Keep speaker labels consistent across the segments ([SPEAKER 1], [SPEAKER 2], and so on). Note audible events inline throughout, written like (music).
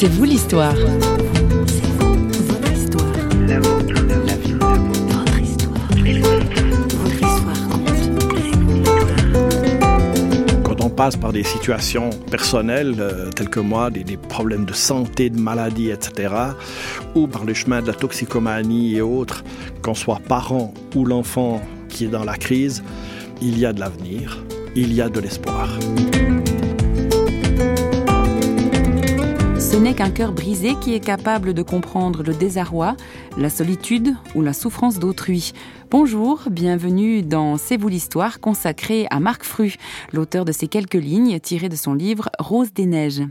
[SPEAKER 1] C'est vous l'histoire.
[SPEAKER 2] Quand on passe par des situations personnelles euh, telles que moi, des, des problèmes de santé, de maladie, etc., ou par le chemin de la toxicomanie et autres, qu'on soit parent ou l'enfant qui est dans la crise, il y a de l'avenir, il y a de l'espoir.
[SPEAKER 1] Qu'un cœur brisé qui est capable de comprendre le désarroi, la solitude ou la souffrance d'autrui. Bonjour, bienvenue dans C'est vous l'histoire consacrée à Marc Fru, l'auteur de ces quelques lignes tirées de son livre Rose des neiges.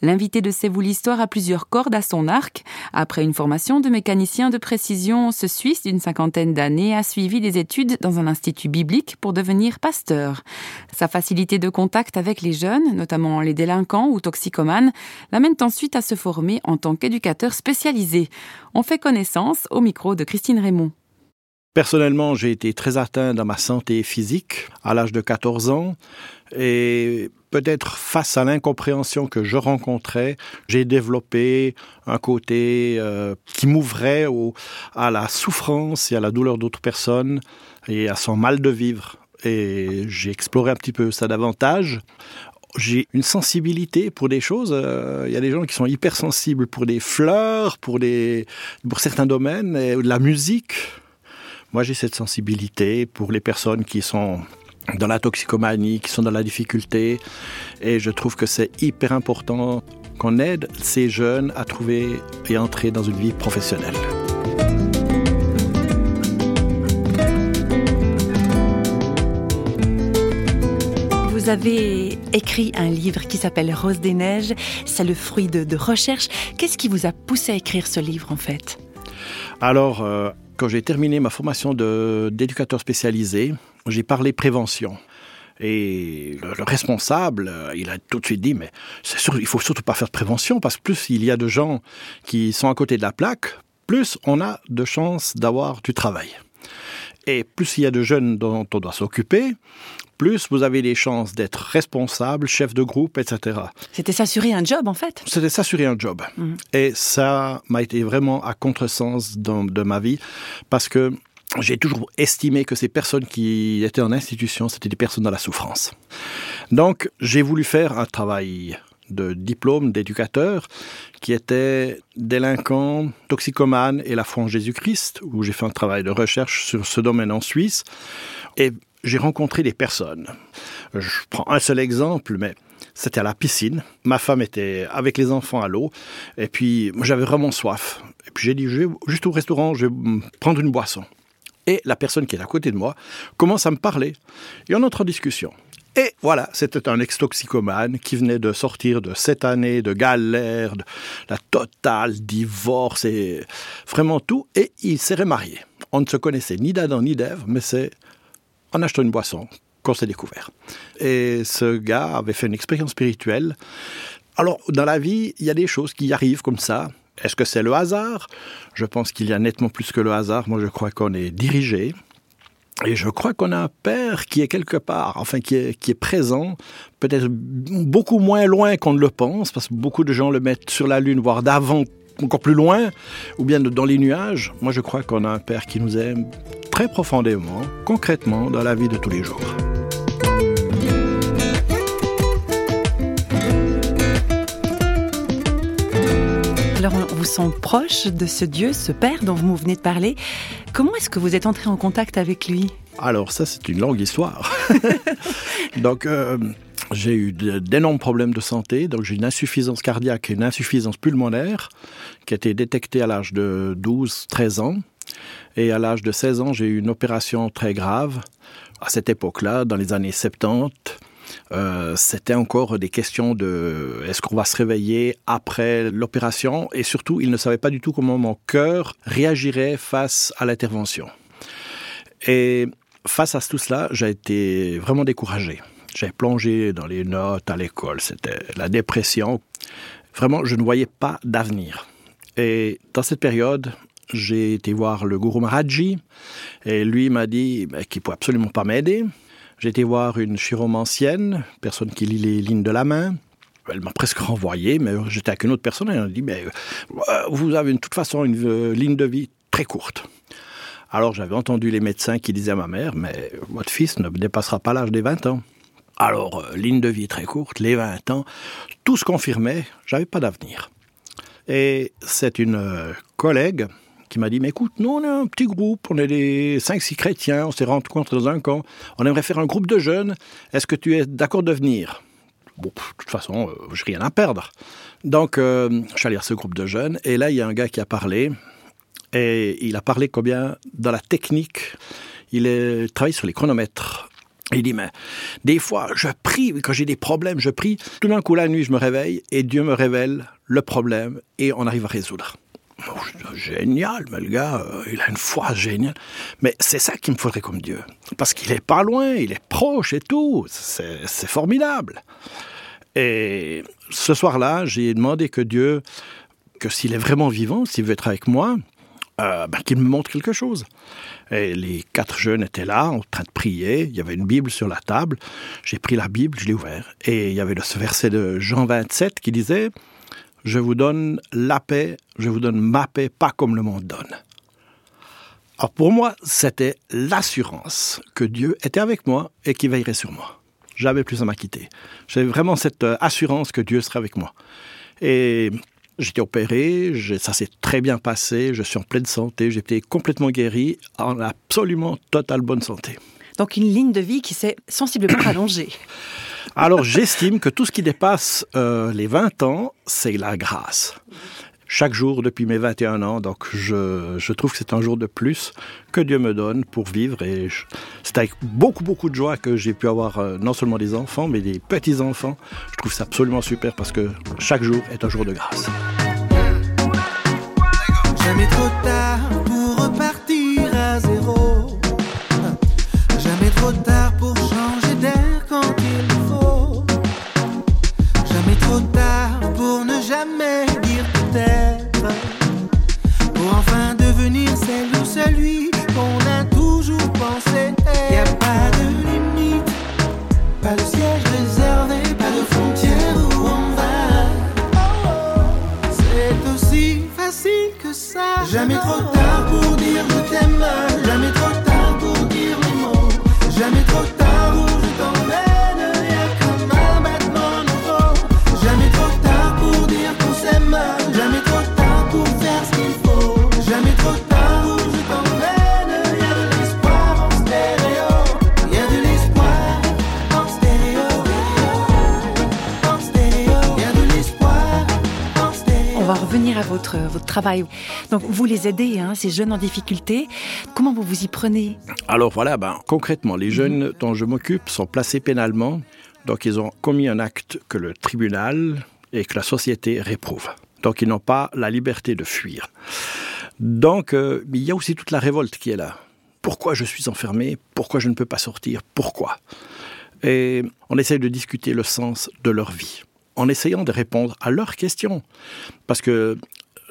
[SPEAKER 1] L'invité de C'est vous l'histoire a plusieurs cordes à son arc. Après une formation de mécanicien de précision, ce Suisse d'une cinquantaine d'années a suivi des études dans un institut biblique pour devenir pasteur. Sa facilité de contact avec les jeunes, notamment les délinquants ou toxicomanes, l'amène ensuite à se former en tant qu'éducateur spécialisé. On fait connaissance au micro de Christine Raymond.
[SPEAKER 2] Personnellement, j'ai été très atteint dans ma santé physique à l'âge de 14 ans et peut-être face à l'incompréhension que je rencontrais, j'ai développé un côté euh, qui m'ouvrait à la souffrance et à la douleur d'autres personnes et à son mal de vivre. Et j'ai exploré un petit peu ça davantage. J'ai une sensibilité pour des choses. euh, Il y a des gens qui sont hypersensibles pour des fleurs, pour, des, pour certains domaines, et de la musique. Moi, j'ai cette sensibilité pour les personnes qui sont dans la toxicomanie, qui sont dans la difficulté. Et je trouve que c'est hyper important qu'on aide ces jeunes à trouver et entrer dans une vie professionnelle.
[SPEAKER 3] Vous avez écrit un livre qui s'appelle Rose des Neiges. C'est le fruit de, de recherche. Qu'est-ce qui vous a poussé à écrire ce livre en fait?
[SPEAKER 2] Alors, euh, quand j'ai terminé ma formation d'éducateur spécialisé, j'ai parlé prévention. Et le, le responsable, euh, il a tout de suite dit, mais sûr, il faut surtout pas faire de prévention, parce que plus il y a de gens qui sont à côté de la plaque, plus on a de chances d'avoir du travail. Et plus il y a de jeunes dont on doit s'occuper, plus vous avez des chances d'être responsable, chef de groupe, etc.
[SPEAKER 3] C'était s'assurer un job en fait.
[SPEAKER 2] C'était s'assurer un job.
[SPEAKER 3] Mhm.
[SPEAKER 2] Et ça m'a été vraiment à contresens dans, de ma vie parce que j'ai toujours estimé que ces personnes qui étaient en institution, c'était des personnes dans la souffrance. Donc, j'ai voulu faire un travail de diplôme d'éducateur qui était délinquant, toxicomane et la foi en Jésus-Christ, où j'ai fait un travail de recherche sur ce domaine en Suisse. Et j'ai rencontré des personnes. Je prends un seul exemple, mais c'était à la piscine. Ma femme était avec les enfants à l'eau. Et puis, moi, j'avais vraiment soif. Et puis, j'ai dit, je vais juste au restaurant, je vais prendre une boisson. Et la personne qui est à côté de moi commence à me parler. Et on entre en discussion. Et voilà, c'était un ex-toxicomane qui venait de sortir de sept années de galère, de la totale, divorce et vraiment tout. Et il s'est remarié. On ne se connaissait ni d'Adam ni d'Ève, mais c'est en achetant une boisson qu'on s'est découvert. Et ce gars avait fait une expérience spirituelle. Alors, dans la vie, il y a des choses qui arrivent comme ça. Est-ce que c'est le hasard? Je pense qu'il y a nettement plus que le hasard. Moi, je crois qu'on est dirigé. Et je crois qu'on a un père qui est quelque part, enfin qui est, qui est présent, peut-être beaucoup moins loin qu'on ne le pense, parce que beaucoup de gens le mettent sur la Lune, voire d'avant, encore plus loin, ou bien dans les nuages. Moi, je crois qu'on a un père qui nous aime très profondément, concrètement, dans la vie de tous les jours.
[SPEAKER 3] Alors on vous sent proche de ce Dieu, ce Père dont vous venez de parler. Comment est-ce que vous êtes entré en contact avec lui?
[SPEAKER 2] Alors ça, c'est une longue histoire. (laughs) donc, euh, j'ai eu d'énormes problèmes de santé. Donc, j'ai une insuffisance cardiaque et une insuffisance pulmonaire qui a été détectée à l'âge de 12-13 ans. Et à l'âge de 16 ans, j'ai eu une opération très grave. À cette époque-là, dans les années 70, euh, c'était encore des questions de est-ce qu'on va se réveiller après l'opération? Et surtout il ne savait pas du tout comment mon cœur réagirait face à l'intervention. Et face à tout cela, j'ai été vraiment découragé. J'ai plongé dans les notes à l'école, c'était la dépression. Vraiment, je ne voyais pas d'avenir. Et dans cette période, j'ai été voir le gourou Maharaji et lui m'a dit ben, qu'il ne pouvait absolument pas m'aider. J'ai été voir une chiromancienne, personne qui lit les lignes de la main. Elle m'a presque renvoyé, mais j'étais avec une autre personne et elle a dit, mais euh, vous avez de toute façon une euh, ligne de vie très courte. Alors j'avais entendu les médecins qui disaient à ma mère, mais votre fils ne dépassera pas l'âge des 20 ans. Alors, euh, ligne de vie très courte, les 20 ans, tout se confirmait, j'avais pas d'avenir. Et c'est une euh, collègue qui m'a dit, mais écoute, nous on est un petit groupe, on est des 5-6 chrétiens, on s'est rencontrés dans un camp, on aimerait faire un groupe de jeunes, est-ce que tu es d'accord de venir? Bon, de toute façon, euh, j'ai rien à perdre. Donc, je suis allé à ce groupe de jeunes, et là, il y a un gars qui a parlé, et il a parlé combien dans la technique, il travaille sur les chronomètres. Il dit, mais des fois, je prie, quand j'ai des problèmes, je prie. Tout d'un coup, la nuit, je me réveille et Dieu me révèle le problème et on arrive à résoudre. génial, mais le gars, euh, il a une foi géniale. Mais c'est ça qu'il me faudrait comme Dieu. Parce qu'il est pas loin, il est proche et tout. C'est formidable. Et ce soir-là, j'ai demandé que Dieu, que s'il est vraiment vivant, s'il veut être avec moi, euh, ben, qu'il me montre quelque chose. Et les quatre jeunes étaient là, en train de prier. Il y avait une Bible sur la table. J'ai pris la Bible, je l'ai ouverte. Et il y avait ce verset de Jean 27 qui disait Je vous donne la paix, je vous donne ma paix, pas comme le monde donne. Alors pour moi, c'était l'assurance que Dieu était avec moi et qu'il veillerait sur moi. J'avais plus à m'acquitter. J'avais vraiment cette euh, assurance que Dieu serait avec moi. Et J'étais opéré, ça s'est très bien passé, je suis en pleine santé, j'ai été complètement guéri, en absolument totale bonne santé.
[SPEAKER 3] Donc une ligne de vie qui s'est sensiblement (coughs) allongée.
[SPEAKER 2] Alors j'estime que tout ce qui dépasse euh, les 20 ans, c'est la grâce chaque jour depuis mes 21 ans. Donc je, je trouve que c'est un jour de plus que Dieu me donne pour vivre. Et c'est avec beaucoup, beaucoup de joie que j'ai pu avoir euh, non seulement des enfants, mais des petits-enfants. Je trouve ça absolument super parce que chaque jour est un jour de grâce.
[SPEAKER 4] Jamais trop tard pour repartir à zéro. Jamais trop tard Jamais trop tard
[SPEAKER 3] à votre, votre travail. Donc vous les aidez, hein, ces jeunes en difficulté. Comment vous vous y prenez?
[SPEAKER 2] Alors voilà, ben, concrètement, les jeunes dont je m'occupe sont placés pénalement. Donc ils ont commis un acte que le tribunal et que la société réprouve. Donc ils n'ont pas la liberté de fuir. Donc euh, il y a aussi toute la révolte qui est là. Pourquoi je suis enfermé? Pourquoi je ne peux pas sortir? Pourquoi? Et on essaye de discuter le sens de leur vie en essayant de répondre à leurs questions. Parce que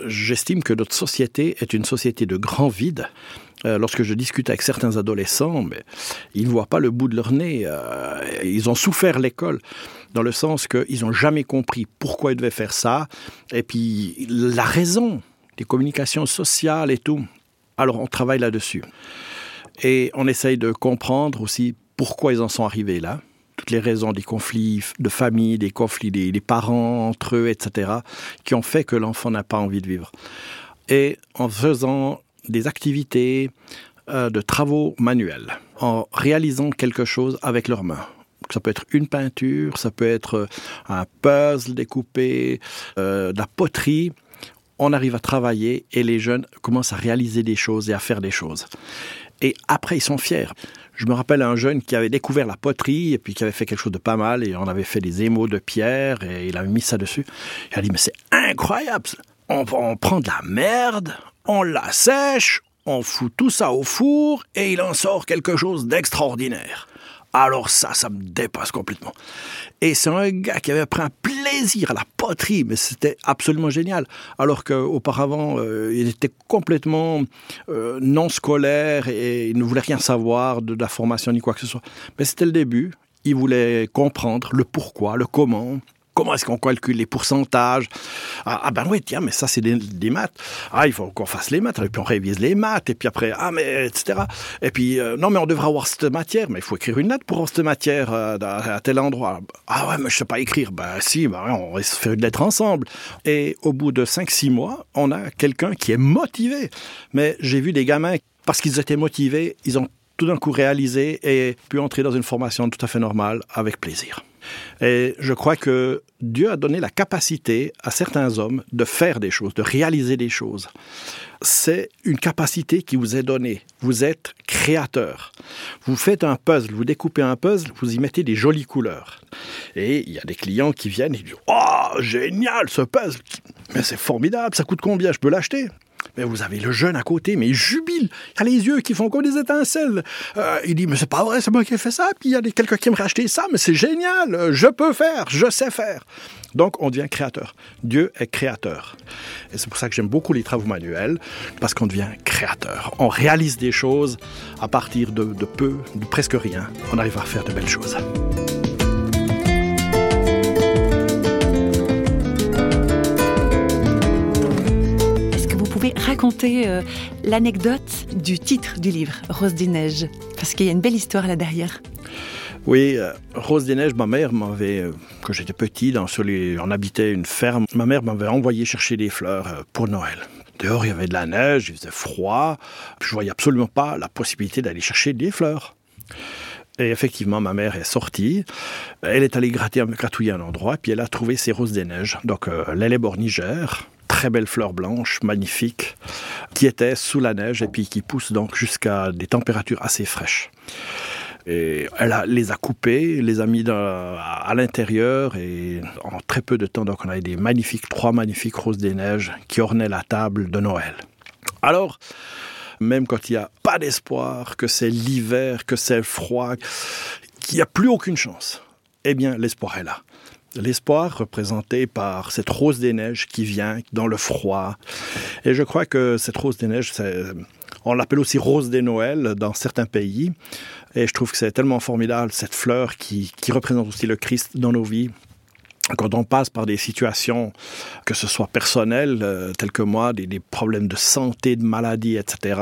[SPEAKER 2] j'estime que notre société est une société de grand vide. Euh, lorsque je discute avec certains adolescents, mais ils ne voient pas le bout de leur nez. Euh, ils ont souffert l'école dans le sens qu'ils n'ont jamais compris pourquoi ils devaient faire ça. Et puis la raison des communications sociales et tout. Alors on travaille là-dessus. Et on essaye de comprendre aussi pourquoi ils en sont arrivés là les raisons des conflits de famille, des conflits des, parents entre eux, etc., qui ont fait que l'enfant n'a pas envie de vivre. Et en faisant des activités euh, de travaux manuels, en réalisant quelque chose avec leurs mains. Ça peut être une peinture, ça peut être euh, un puzzle découpé, euh, de la poterie. On arrive à travailler et les jeunes commencent à réaliser des choses et à faire des choses. Et après, ils sont fiers. Je me rappelle un jeune qui avait découvert la poterie et puis qui avait fait quelque chose de pas mal et on avait fait des émaux de pierre et il avait mis ça dessus. Il a dit, mais c'est incroyable. On, on prend de la merde, on la sèche, on fout tout ça au four et il en sort quelque chose d'extraordinaire. Alors ça, ça me dépasse complètement. Et c'est un gars qui avait pris un plaisir à la poterie, mais c'était absolument génial. Alors qu'auparavant, euh, il était complètement euh, non scolaire et il ne voulait rien savoir de, la formation ni quoi que ce soit. Mais c'était le début. Il voulait comprendre le pourquoi, le comment. Comment est-ce qu'on calcule les pourcentages? Ah, ah, ben oui, tiens, mais ça c'est des, maths. Ah, il faut qu'on fasse les maths, et puis on révise les maths, et puis après, ah mais, etc. Et puis, euh, non mais on devra avoir cette matière, mais il faut écrire une lettre pour avoir cette matière euh, à tel endroit. Ah ouais, mais je sais pas écrire. Ben si, ben, on va se faire une lettre ensemble. Et au bout de 5-6 mois, on a quelqu'un qui est motivé. Mais j'ai vu des gamins, parce qu'ils étaient motivés, ils ont tout d'un coup réalisé et pu entrer dans une formation tout à fait normale avec plaisir. Et je crois que Dieu a donné la capacité à certains hommes de faire des choses, de réaliser des choses. C'est une capacité qui vous est donnée. Vous êtes créateur. Vous faites un puzzle, vous découpez un puzzle, vous y mettez des jolies couleurs. Et il y a des clients qui viennent et disent Oh, génial ce puzzle Mais c'est formidable, ça coûte combien? Je peux l'acheter? Mais vous avez le jeune à côté, mais il jubile. Il a les yeux qui font comme des étincelles. Euh, il dit, mais c'est pas vrai, c'est moi qui ai fait ça. Puis il y a quelqu'un qui aimerait acheter ça, mais c'est génial. Je peux faire, je sais faire. Donc, on devient créateur. Dieu est créateur. Et c'est pour ça que j'aime beaucoup les travaux manuels, parce qu'on devient créateur. On réalise des choses à partir de peu, de presque rien. On arrive à faire de belles choses.
[SPEAKER 3] Raconter euh, l'anecdote du titre du livre, Rose des Neiges, parce qu'il y a une belle histoire là derrière.
[SPEAKER 2] Oui, euh, Rose des Neiges, ma mère m'avait, euh, quand j'étais petit, dans, on habitait une ferme, ma mère m'avait envoyé chercher des fleurs pour Noël. Dehors, il y avait de la neige, il faisait froid, je voyais absolument pas la possibilité d'aller chercher des fleurs. Et effectivement, ma mère est sortie. Elle est allée gratter, gratouiller un endroit, puis elle a trouvé ces roses des neiges. Donc, euh, bornigère, très belle fleur blanche, magnifique, qui était sous la neige et puis qui pousse donc jusqu'à des températures assez fraîches. Et elle les a coupées, les a mis à, l'intérieur et en très peu de temps, donc on a des magnifiques, trois magnifiques roses des neiges qui ornaient la table de Noël. Alors, même quand il n'y a pas d'espoir, que c'est l'hiver, que c'est froid, qu'il n'y a plus aucune chance, eh bien l'espoir est là. L'espoir représenté par cette rose des neiges qui vient dans le froid. Et je crois que cette rose des neiges, on l'appelle aussi rose des Noëls dans certains pays. Et je trouve que c'est tellement formidable, cette fleur qui, représente aussi le Christ dans nos vies quand on passe par des situations, que ce soit personnelles, euh, telles que moi, des, des, problèmes de santé, de maladie, etc.,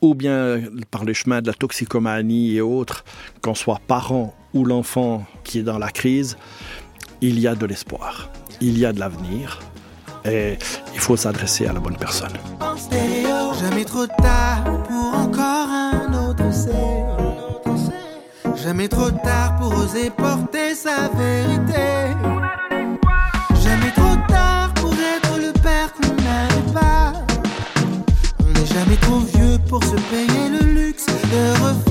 [SPEAKER 2] ou bien par le chemin de la toxicomanie et autres, qu'on soit parent ou l'enfant qui est dans la crise, il y a de l'espoir, il y a de l'avenir et il faut s'adresser à la bonne personne.
[SPEAKER 4] Jamais trop tard pour encore un autre. Jamais trop tard pour oser porter sa vérité. Jamais trop tard pour être le père qu'on n'avait pas. On n'est jamais trop vieux pour se payer le luxe de refaire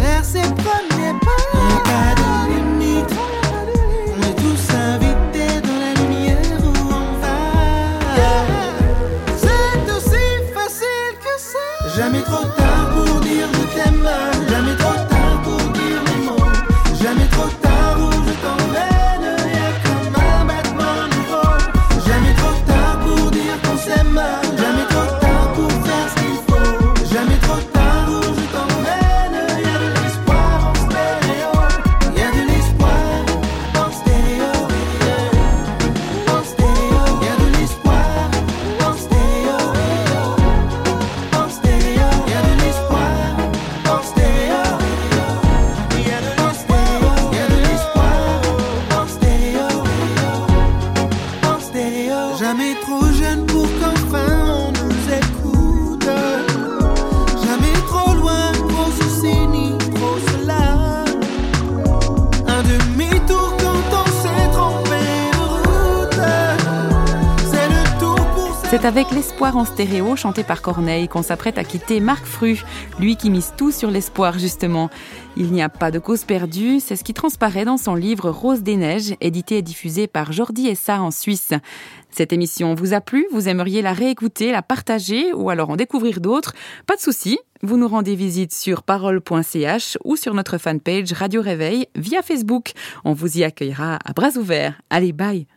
[SPEAKER 1] C'est avec l'espoir en stéréo chanté par Corneille qu'on s'apprête à quitter Marc Fru, lui qui mise tout sur l'espoir justement. Il n'y a pas de cause perdue, c'est ce qui transparaît dans son livre Rose des Neiges, édité et diffusé par Jordi Essa en Suisse. Cette émission vous a plu, vous aimeriez la réécouter, la partager ou alors en découvrir d'autres? Pas de souci, vous nous rendez visite sur parole.ch ou sur notre fanpage Radio Réveil via Facebook. On vous y accueillera à bras ouverts. Allez, bye